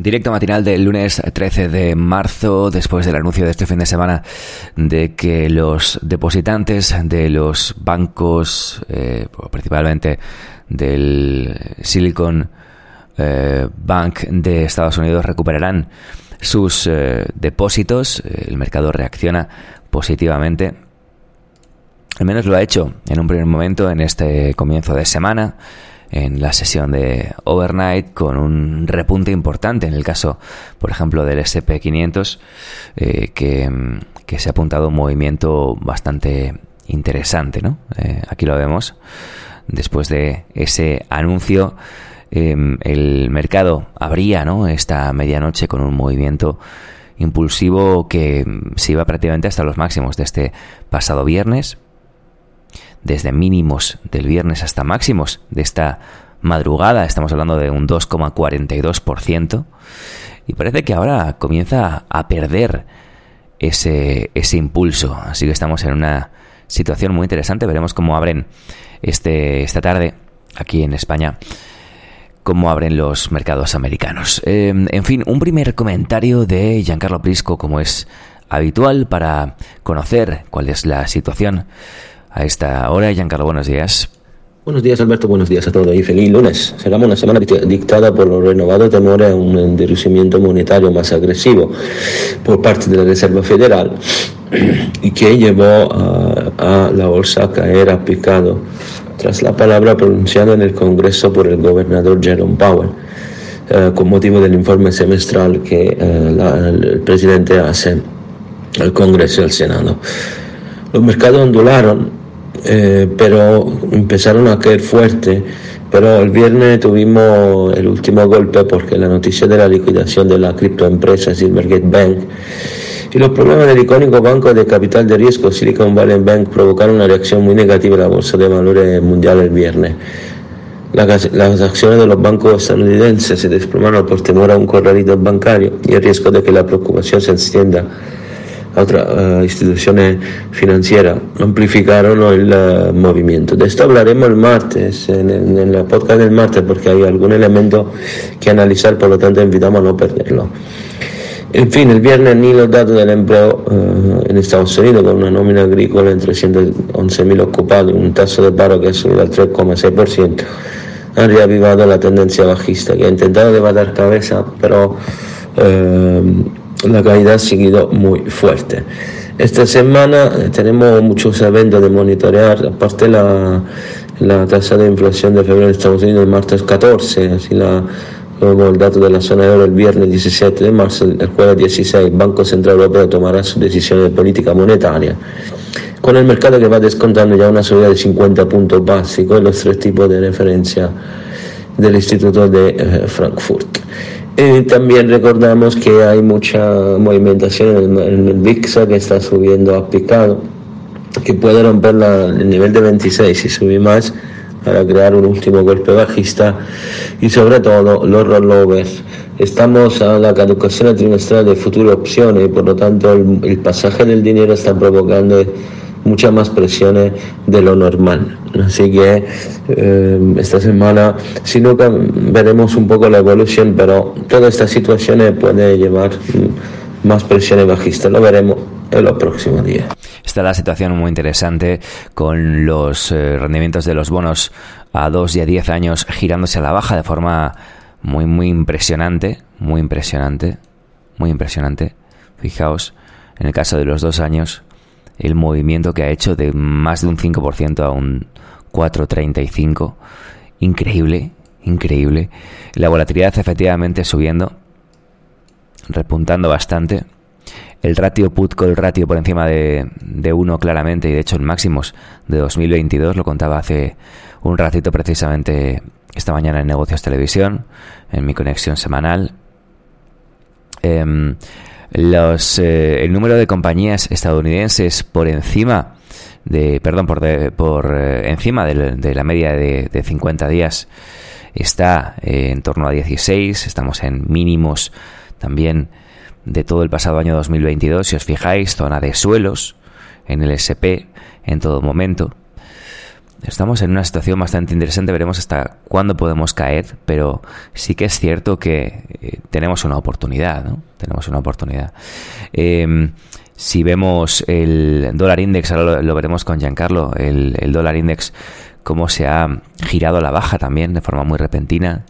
Directo matinal del lunes 13 de marzo, después del anuncio de este fin de semana de que los depositantes de los bancos, eh, principalmente del Silicon eh, Bank de Estados Unidos, recuperarán sus eh, depósitos. El mercado reacciona positivamente. Al menos lo ha hecho en un primer momento en este comienzo de semana en la sesión de overnight con un repunte importante en el caso, por ejemplo, del SP500 eh, que, que, se ha apuntado un movimiento bastante interesante, ¿no? Eh, aquí lo vemos. Después de ese anuncio, eh, el mercado abría, ¿no? Esta medianoche con un movimiento impulsivo que se iba prácticamente hasta los máximos de este pasado viernes, desde mínimos del viernes hasta máximos de esta madrugada. Estamos hablando de un 2,42%. Y parece que ahora comienza a perder ese, ese impulso. Así que estamos en una situación muy interesante. Veremos cómo abren este, esta tarde aquí en España cómo abren los mercados americanos. Eh, en fin, un primer comentario de Giancarlo Prisco, como es habitual, para conocer cuál es la situación a esta hora. Giancarlo, buenos días. Buenos días Alberto, buenos días a todos y feliz lunes. Será una semana dictada por los renovados temores a un endurecimiento monetario más agresivo por parte de la Reserva Federal y que llevó a, a la bolsa a caer a picado tras la palabra pronunciada en el Congreso por el gobernador Jerome Powell eh, con motivo del informe semestral que eh, la, el presidente hace al Congreso y al Senado. Los mercados ondularon eh, pero empezaron a caer fuerte. Pero el viernes tuvimos el último golpe porque la noticia de la liquidación de la criptoempresa Silvergate Bank y los problemas del icónico banco de capital de riesgo Silicon Valley Bank provocaron una reacción muy negativa en la bolsa de valores mundial el viernes. Las, acciones de los bancos estadounidenses se desplomaron por temor a un corralito bancario y el riesgo de que la preocupación se extienda otras uh, instituciones financieras amplificaron el uh, movimiento. De esto hablaremos el martes, en el, en el, podcast del martes, porque hay algún elemento que analizar, por lo tanto invitamos a no perderlo. En fin, el viernes ni los datos del empleo uh, en Estados Unidos, con una nómina agrícola en 311.000 ocupados, un taso de paro que ha subido al 3,6%, han reavivado la tendencia bajista, que ha intentado levantar cabeza, pero la caída ha seguido muy fuerte. Esta semana tenemos muchos eventos de monitorear, aparte la, la tasa de inflación de febrero en Estados Unidos el martes 14, así la, luego el dato de la zona euro el viernes 17 de marzo, el jueves 16, el Banco Central Europeo tomará su decisión de política monetaria, con el mercado que va descontando ya una subida de 50 puntos básicos en los tres tipos de referencia del Instituto de eh, Frankfurt. Y también recordamos que hay mucha movimentación en el, en el VIX que está subiendo a picado, que puede romper la, el nivel de 26 y subir más para crear un último golpe bajista y sobre todo los rollovers. Estamos a la caducación trimestral de futuras opciones y por lo tanto el, el pasaje del dinero está provocando muchas más presiones de lo normal. Así que eh, esta semana, si no, veremos un poco la evolución, pero toda esta situación puede llevar más presiones bajistas. Lo veremos en los próximos días. Está la situación muy interesante con los eh, rendimientos de los bonos a 2 y a 10 años girándose a la baja de forma muy, muy impresionante. Muy impresionante. Muy impresionante. Fijaos, en el caso de los dos años, el movimiento que ha hecho de más de un 5% a un 4,35. Increíble, increíble. La volatilidad efectivamente subiendo, repuntando bastante. El ratio put con el ratio por encima de, de 1 claramente y de hecho en máximos de 2022 lo contaba hace un ratito precisamente esta mañana en Negocios Televisión, en mi conexión semanal. Em, los, eh, el número de compañías estadounidenses por encima de, perdón, por, por eh, encima de, la media de, de 50 días está eh, en torno a 16, estamos en mínimos también de todo el pasado año 2022, si os fijáis, zona de suelos en el SP en todo momento. Estamos en una situación bastante interesante, veremos hasta cuándo podemos caer, pero sí que es cierto que eh, tenemos una oportunidad, ¿no? Tenemos una oportunidad. Em, si vemos el dólar index, ahora lo, veremos con Giancarlo, el, dólar index, cómo se ha girado a la baja también de forma muy repentina.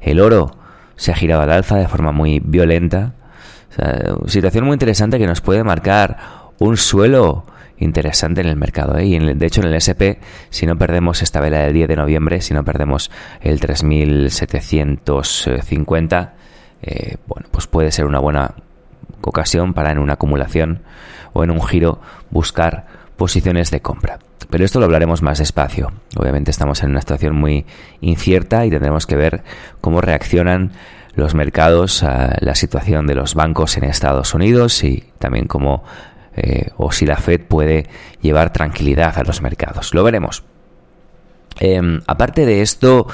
El oro se ha girado al alza de forma muy violenta. situación muy interesante que nos puede marcar un suelo interesante en el mercado. ¿eh? Y de hecho en el SP, si no perdemos esta vela del 10 de noviembre, si no perdemos el 3750, eh, bueno, pues puede ser una buena ocasión para en una acumulación o en un giro buscar posiciones de compra. Pero esto lo hablaremos más despacio. Obviamente estamos en una situación muy incierta y tendremos que ver cómo reaccionan los mercados a la situación de los bancos en Estados Unidos y también cómo eh, o si la Fed puede llevar tranquilidad a los mercados. Lo veremos. Em, aparte de esto,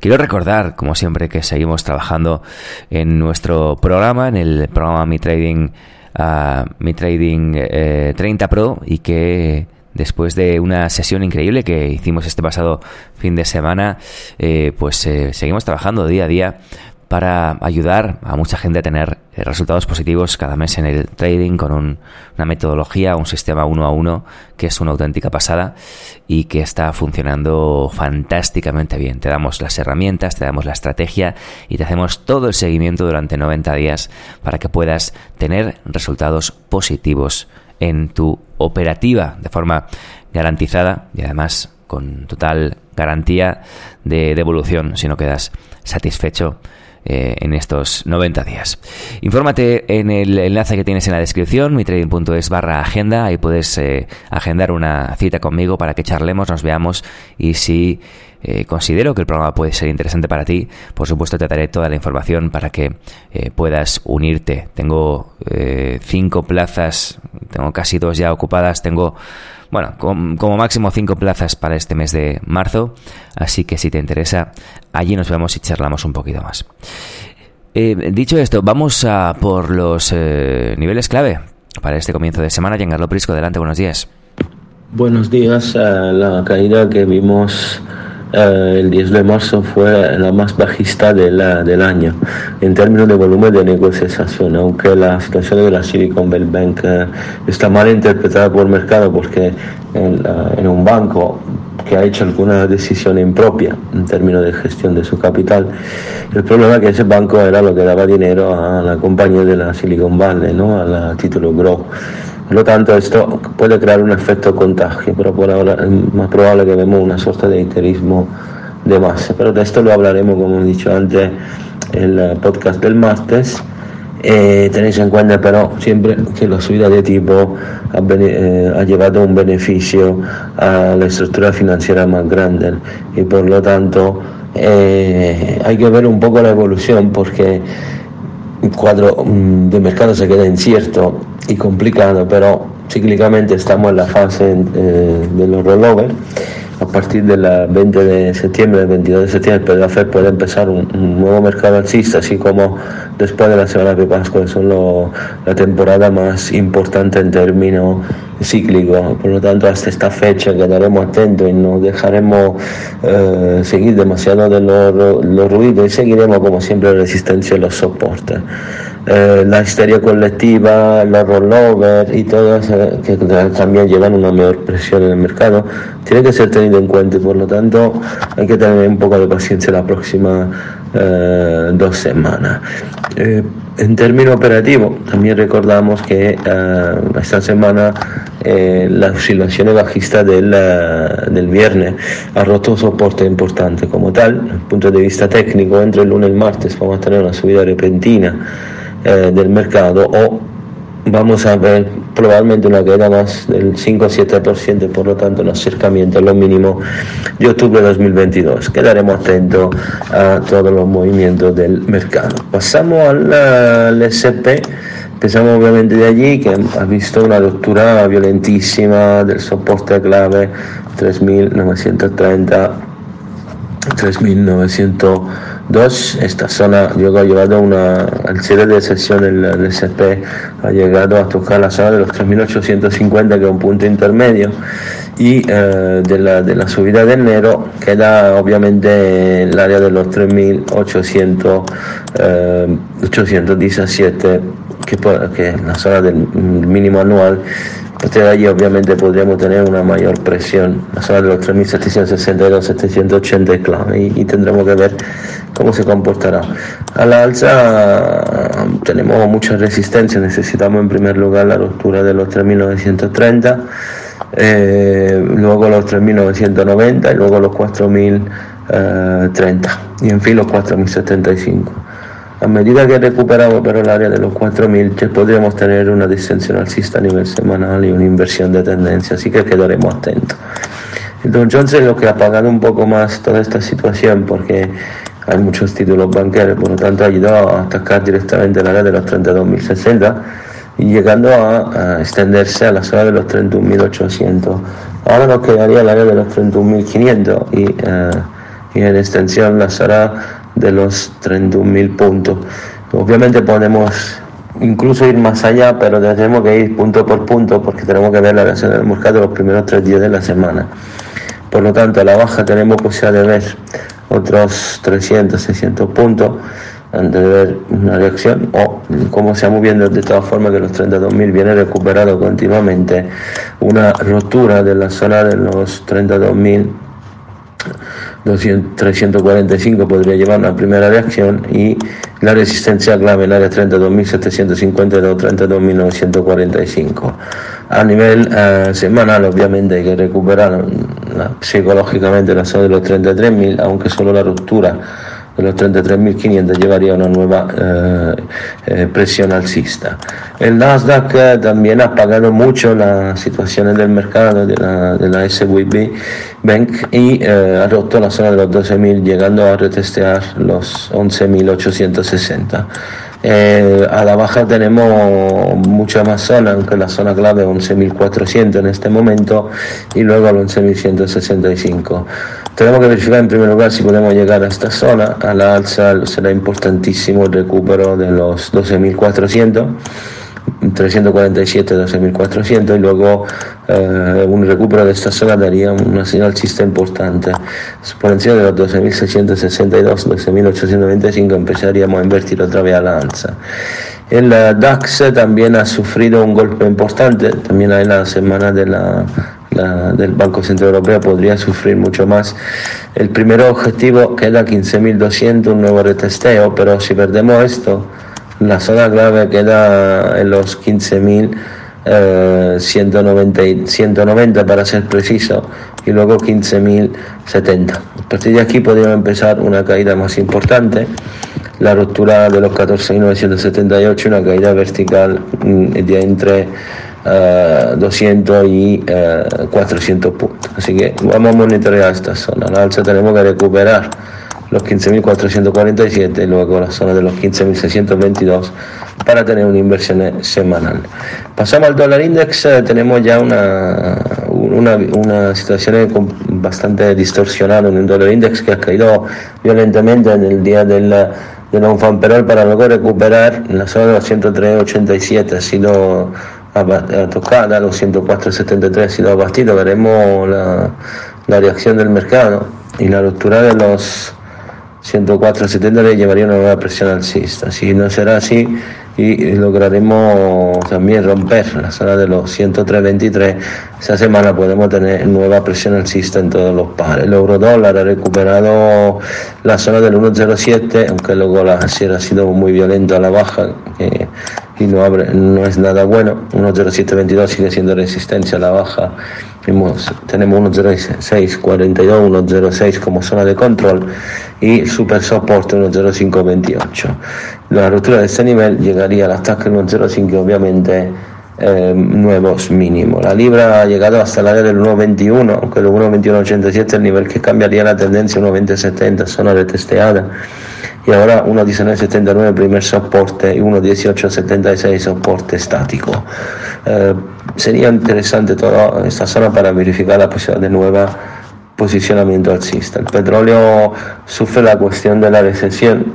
quiero recordar, como siempre, que seguimos trabajando en nuestro programa, en el programa Mi Trading, uh, Trading 30 eh, Pro, y que después de una sesión increíble que hicimos este pasado fin de semana, eh, pues seguimos trabajando día a día para ayudar a mucha gente a tener eh, resultados positivos cada mes en el trading con una metodología, un sistema uno a uno que es una auténtica pasada y que está funcionando fantásticamente bien. Te damos las herramientas, te damos la estrategia y te hacemos todo el seguimiento durante 90 días para que puedas tener resultados positivos en tu operativa de forma garantizada y además con total garantía de devolución si no quedas satisfecho eh, en estos 90 días. Infórmate en el enlace que tienes en la descripción, mitrading.es barra agenda, ahí puedes eh, agendar una cita conmigo para que charlemos, nos veamos y si eh, considero que el programa puede ser interesante para ti, por supuesto te daré toda la información para que puedas unirte. Tengo cinco plazas, tengo casi dos ya ocupadas, tengo bueno, como máximo cinco plazas para este mes de marzo, así que si te interesa, allí nos vemos y charlamos un poquito más. Eh, dicho esto, vamos a por los eh, niveles clave para este comienzo de semana. Giancarlo Prisco, adelante, buenos días. Buenos días. La caída que vimos eh, el 10 de marzo fue la más bajista del año en términos de volumen de negociación, aunque la situación de la Silicon Valley Bank eh, está mal interpretada por el mercado porque en, un banco que ha hecho alguna decisión impropia en términos de gestión de su capital. El problema es que ese banco era lo que daba dinero a la compañía de la Silicon Valley, ¿no? a la título Grow. Por lo tanto, esto puede crear un efecto contagio, pero por ahora es más probable que vemos una suerte de interismo de masa. Pero de esto lo hablaremos, como he dicho antes, en el podcast del martes. Eh, tenéis en cuenta pero siempre que la subida de tipo ha, eh, ha, llevado un beneficio a la estructura financiera más grande y por lo tanto eh, hay que ver un poco la evolución porque el cuadro mm, de mercado se queda incierto y complicado, pero cíclicamente estamos en la fase eh, de los rollovers. A partir del 20 de septiembre, el 22 de septiembre, la FED puede empezar un, nuevo mercado alcista, así como después de la semana de Pascua, que son la temporada más importante en términos cíclicos. Por lo tanto, hasta esta fecha quedaremos atentos y no dejaremos eh, seguir demasiado de los, los ruidos y seguiremos, como siempre, la resistencia y los soportes. Eh, la histeria colectiva, los rollover y todo eso, que también llevan una mayor presión en el mercado, tiene que ser tenido en cuenta y por lo tanto hay que tener un poco de paciencia las próximas eh, dos semanas. Eh, en términos operativos, también recordamos que esta semana la oscilación bajista del, del viernes ha roto soporte importante como tal, desde el punto de vista técnico, entre el lunes y el martes vamos a tener una subida repentina eh, del mercado o vamos a ver probablemente una caída más del 5 7%, por lo tanto un acercamiento a lo mínimo de octubre de 2022. Quedaremos atentos a todos los movimientos del mercado. Pasamos al SP. Empezamos obviamente de allí, que ha visto una ruptura violentísima del soporte clave 3930, 3902. Esta zona luego ha llevado una, al cierre de sesión el, el SP ha llegado a tocar la zona de los 3850, que es un punto intermedio y eh, de, la, de la subida de enero queda obviamente el área de los 3.800 eh, 817 que, que es la zona del mínimo anual de allí obviamente podríamos tener una mayor presión, la zona de los 3.762, 780 es clave y, y, tendremos que ver cómo se comportará. A la alza tenemos mucha resistencia, necesitamos en primer lugar la ruptura de los 3.930 eh, luego los 3.990 y luego los 4.030 y en fin los 4.075. A medida que recuperamos pero el área de los 4.000 podremos tener una distensión alcista a nivel semanal y una inversión de tendencia, así que quedaremos atentos. Es lo que ha pagado un poco más toda esta situación porque hay muchos títulos banqueros, por lo tanto ha ayudado a atacar directamente el área de los 32.060 y llegando a, extenderse a la zona de los 31.800. Ahora nos quedaría el área de los 31.500 y, uh, y en extensión la zona de los 31.000 puntos. Obviamente podemos incluso ir más allá, pero tenemos que ir punto por punto porque tenemos que ver la reacción del mercado los primeros tres días de la semana. Por lo tanto, a la baja tenemos posibilidad de ver otros 300, 600 puntos antes de ver una reacción o como se ha moviendo. De todas formas que los 32.000 viene recuperado continuamente. Una rotura de la zona de los 32.000 345 podría llevar una primera reacción y la resistencia clave en área 32.752 32.945 a nivel uh, semanal obviamente hay que recuperar la, psicológicamente la zona de los 33.000 aunque solo la ruptura los 33.500 llevaría una nueva eh, eh, presión alcista. El Nasdaq eh, también ha pagado mucho las situaciones del mercado de la, de la SWB Bank y ha roto la zona de los 12.000 llegando a retestear los 11.860. Eh, a la baja tenemos mucha más zona, aunque la zona clave es 11.400 en este momento y luego al 11.165. Tenemos que verificar en primer lugar si podemos llegar a esta zona. A la alza será importantísimo el recupero de los 12.400. 347, 12.400 y luego eh, un recupero de esta zona daría una señal chista importante. Por encima de los 12.662, 12.895 empezaríamos a invertir otra vez a la alza. El DAX también ha sufrido un golpe importante, también en la semana de la, la, del Banco Central Europeo podría sufrir mucho más. El primer objetivo queda 15.200, un nuevo retesteo, pero si perdemos esto, la zona clave queda en los 15.190 eh, 190 para ser preciso y luego 15.070. A partir de aquí podría empezar una caída más importante, la ruptura de los 14.978, una caída vertical mm, de entre uh, 200 y uh, 400 puntos. Así que vamos a monitorear esta zona. La alza tenemos que recuperar los 15.447 y luego la zona de los 15.622 para tener una inversión semanal. Pasamos al dólar index, eh, tenemos ya una, una, una situación bastante distorsionada en el dólar index que ha caído violentamente en el día del de non fan para luego recuperar la zona de los 103.87 ha sido tocada, los 104.73 ha sido abatido, veremos la, la reacción del mercado y la ruptura de los 104.70 le llevaría una nueva presión alcista. Si no será así y lograremos también romper la zona de los 103.23, esa semana podemos tener nueva presión alcista en todos los pares. El euro dólar ha recuperado la zona del 1.07, aunque luego la ha sido muy violento a la baja, que y no, abre, no es nada bueno. 1.0722 sigue siendo resistencia a la baja. Tenemos, tenemos 1.0642, 1.06 como zona de control y super soporte 1.0528. La ruptura de este nivel llegaría al ataque 1.05 y obviamente eh, nuevos mínimos. La libra ha llegado hasta el área del 1.21, aunque el 1.2187 es el nivel que cambiaría la tendencia 1.2070, zona de testeada y ahora 1.1979 primer soporte y 1.1876 soporte estático. Eh, sería interesante toda esta zona para verificar la posibilidad de nuevo posicionamiento alcista. El petróleo sufre la cuestión de la recesión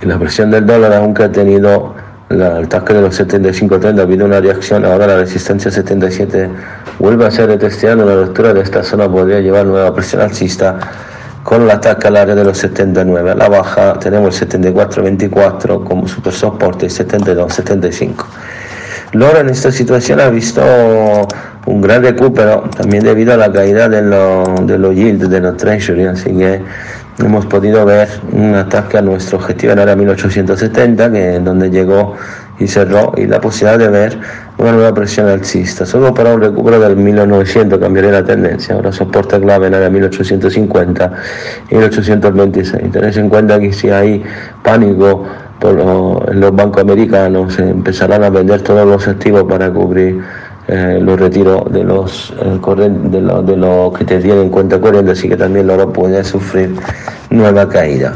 y la presión del dólar, aunque ha tenido el ataque de los 75.30, ha habido una reacción, ahora la resistencia 77 vuelve a ser retesteada, la ruptura de esta zona podría llevar nueva presión alcista con el ataque al área de los 79. A la baja tenemos el 74-24 como super soporte y 72-75. L'oro en esta situación ha visto un gran recupero también debido a la caída de los lo yield, de los treasury, así que hemos podido ver un ataque a nuestro objetivo en área 1870, que es donde llegó y cerró, y la posibilidad de ver una nueva presión alcista. Solo para un recupero del 1900 cambiaría la tendencia. Ahora soporte clave área 1850 y 1826. Tenéis en cuenta que si hay pánico por en los bancos americanos, empezarán a vender todos los activos para cubrir eh, los retiros de los, eh, de, lo, de lo que te tienen en cuenta corriente, así que también luego puede sufrir nueva caída.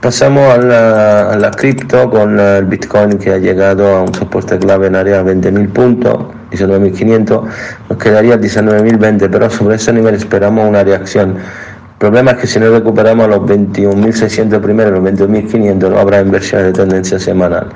Pasamos a la, cripto con el Bitcoin que ha llegado a un soporte clave en área 20.000 puntos, 19.500, nos quedaría 19.020, pero sobre ese nivel esperamos una reacción. El problema es que si no recuperamos los 21.600 primero, los 21.500, no habrá inversión de tendencia semanal.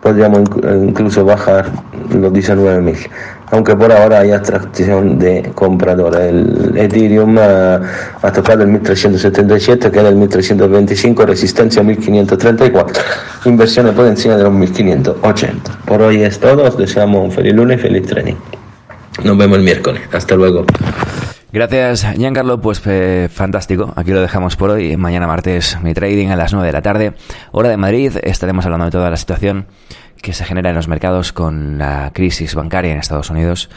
Podríamos incluso bajar los 19.000 aunque por ahora hay atracción de compradores. El Ethereum ha, ha tocado el 1377, que era el 1325, resistencia 1534, inversiones por encima de los 1580. Por hoy es todo, os deseamos un feliz lunes y feliz training. Nos vemos el miércoles, hasta luego. Gracias, Giancarlo. Pues eh, fantástico. Aquí lo dejamos por hoy. Mañana martes, mi trading a las 9 de la tarde, hora de Madrid. Estaremos hablando de toda la situación que se genera en los mercados con la crisis bancaria en Estados Unidos.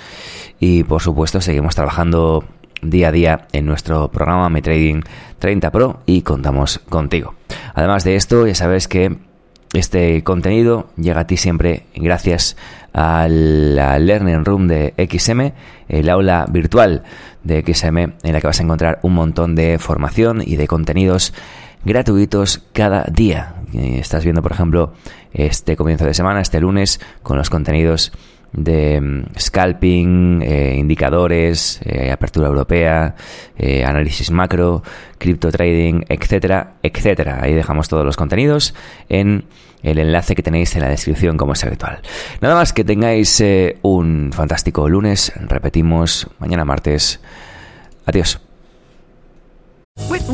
Y por supuesto, seguimos trabajando día a día en nuestro programa Mi Trading 30 Pro y contamos contigo. Además de esto, ya sabes que este contenido llega a ti siempre gracias a la Learning Room de XM, el aula virtual de XM en la que vas a encontrar un montón de formación y de contenidos gratuitos cada día. Estás viendo, por ejemplo, este comienzo de semana, este lunes, con los contenidos de mm, scalping, eh, indicadores, eh, apertura europea, eh, análisis macro, cripto trading, etcétera, etcétera. Ahí dejamos todos los contenidos en el enlace que tenéis en la descripción como es habitual. Nada más que tengáis un fantástico lunes, repetimos mañana martes. Adiós.